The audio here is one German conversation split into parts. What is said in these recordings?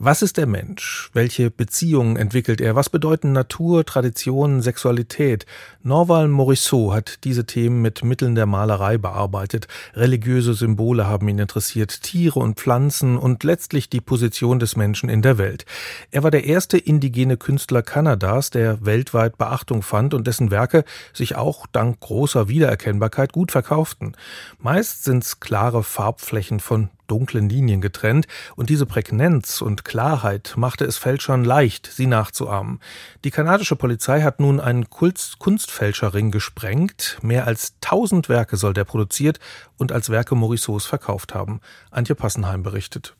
Was ist der Mensch? Welche Beziehungen entwickelt er? Was bedeuten Natur, Tradition, Sexualität? Norval Morisot hat diese Themen mit Mitteln der Malerei bearbeitet. Religiöse Symbole haben ihn interessiert, Tiere und Pflanzen und letztlich die Position des Menschen in der Welt. Er war der erste indigene Künstler Kanadas, der weltweit Beachtung fand und dessen Werke sich auch dank großer Wiedererkennbarkeit gut verkauften. Meist sind's klare Farbflächen von dunklen Linien getrennt, und diese Prägnanz und Klarheit machte es Fälschern leicht, sie nachzuahmen. Die kanadische Polizei hat nun einen Kunstfälscherring gesprengt. Mehr als tausend Werke soll der produziert und als Werke Morissots verkauft haben. Antje Passenheim berichtet.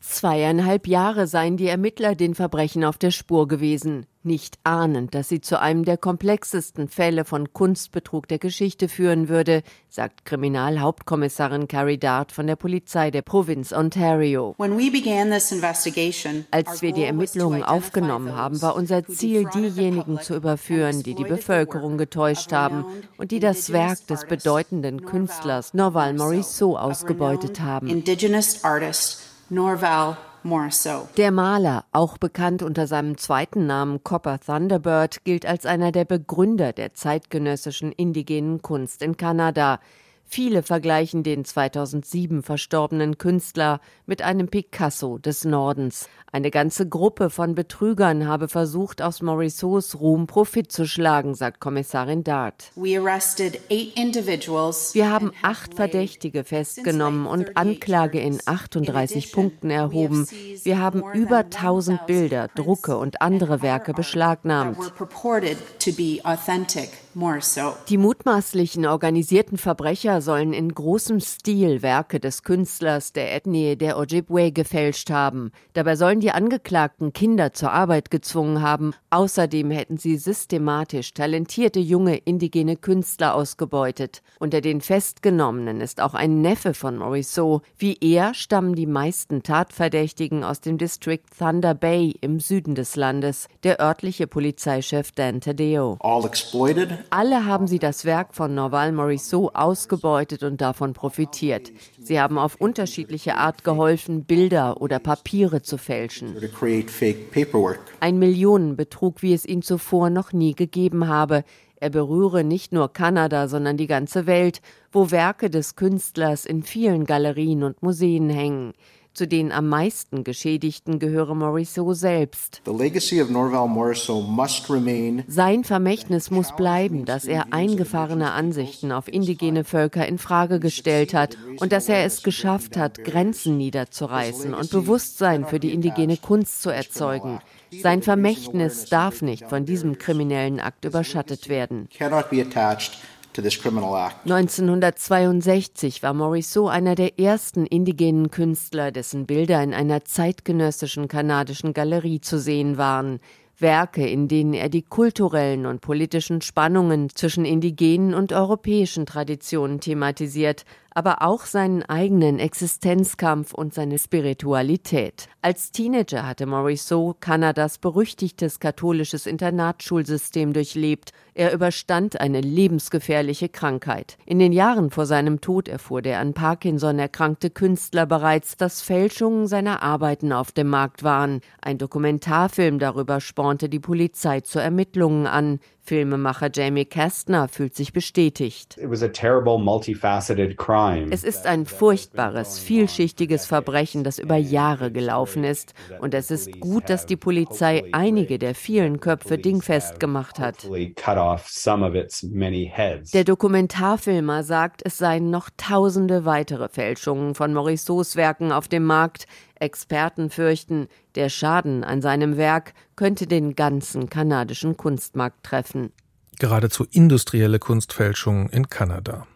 Zweieinhalb Jahre seien die Ermittler den Verbrechen auf der Spur gewesen, nicht ahnend, dass sie zu einem der komplexesten Fälle von Kunstbetrug der Geschichte führen würde, sagt Kriminalhauptkommissarin Carrie Dart von der Polizei der Provinz Ontario. Als wir die Ermittlungen aufgenommen haben, war unser Ziel, diejenigen zu überführen, die die Bevölkerung getäuscht haben und die das Werk des bedeutenden Künstlers Norval Morisot ausgebeutet haben. Norval. Der Maler, auch bekannt unter seinem zweiten Namen Copper Thunderbird, gilt als einer der Begründer der zeitgenössischen indigenen Kunst in Kanada. Viele vergleichen den 2007 verstorbenen Künstler mit einem Picasso des Nordens. Eine ganze Gruppe von Betrügern habe versucht, aus Morissots Ruhm Profit zu schlagen, sagt Kommissarin Dart. Wir haben acht Verdächtige festgenommen und Anklage in 38 Punkten erhoben. Wir haben über 1000 Bilder, Drucke und andere Werke beschlagnahmt. Die mutmaßlichen organisierten Verbrecher sollen in großem Stil Werke des Künstlers der Ethnie der Ojibwe gefälscht haben. Dabei sollen die Angeklagten Kinder zur Arbeit gezwungen haben. Außerdem hätten sie systematisch talentierte junge indigene Künstler ausgebeutet. Unter den Festgenommenen ist auch ein Neffe von Morisot. Wie er stammen die meisten Tatverdächtigen aus dem District Thunder Bay im Süden des Landes. Der örtliche Polizeichef Dan Tadeo. Alle haben sie das Werk von Norval Morisot ausgebeutet und davon profitiert. Sie haben auf unterschiedliche Art geholfen, Bilder oder Papiere zu fälschen. Ein Millionenbetrug, wie es ihn zuvor noch nie gegeben habe. Er berühre nicht nur Kanada, sondern die ganze Welt, wo Werke des Künstlers in vielen Galerien und Museen hängen. Zu den am meisten Geschädigten gehöre Morisot selbst. Sein Vermächtnis muss bleiben, dass er eingefahrene Ansichten auf indigene Völker in Frage gestellt hat und dass er es geschafft hat, Grenzen niederzureißen und Bewusstsein für die indigene Kunst zu erzeugen. Sein Vermächtnis darf nicht von diesem kriminellen Akt überschattet werden. 1962 war Morisot einer der ersten indigenen Künstler, dessen Bilder in einer zeitgenössischen kanadischen Galerie zu sehen waren. Werke, in denen er die kulturellen und politischen Spannungen zwischen indigenen und europäischen Traditionen thematisiert, aber auch seinen eigenen Existenzkampf und seine Spiritualität. Als Teenager hatte Morisot Kanadas berüchtigtes katholisches Internatsschulsystem durchlebt. Er überstand eine lebensgefährliche Krankheit. In den Jahren vor seinem Tod erfuhr der an Parkinson erkrankte Künstler bereits, dass Fälschungen seiner Arbeiten auf dem Markt waren. Ein Dokumentarfilm darüber spornte die Polizei zu Ermittlungen an. Filmemacher Jamie Kastner fühlt sich bestätigt. Es ist ein furchtbares, vielschichtiges Verbrechen, das über Jahre gelaufen ist. Und es ist gut, dass die Polizei einige der vielen Köpfe dingfest gemacht hat. Der Dokumentarfilmer sagt, es seien noch tausende weitere Fälschungen von Morissots Werken auf dem Markt. Experten fürchten, der Schaden an seinem Werk könnte den ganzen kanadischen Kunstmarkt treffen. Geradezu industrielle Kunstfälschungen in Kanada.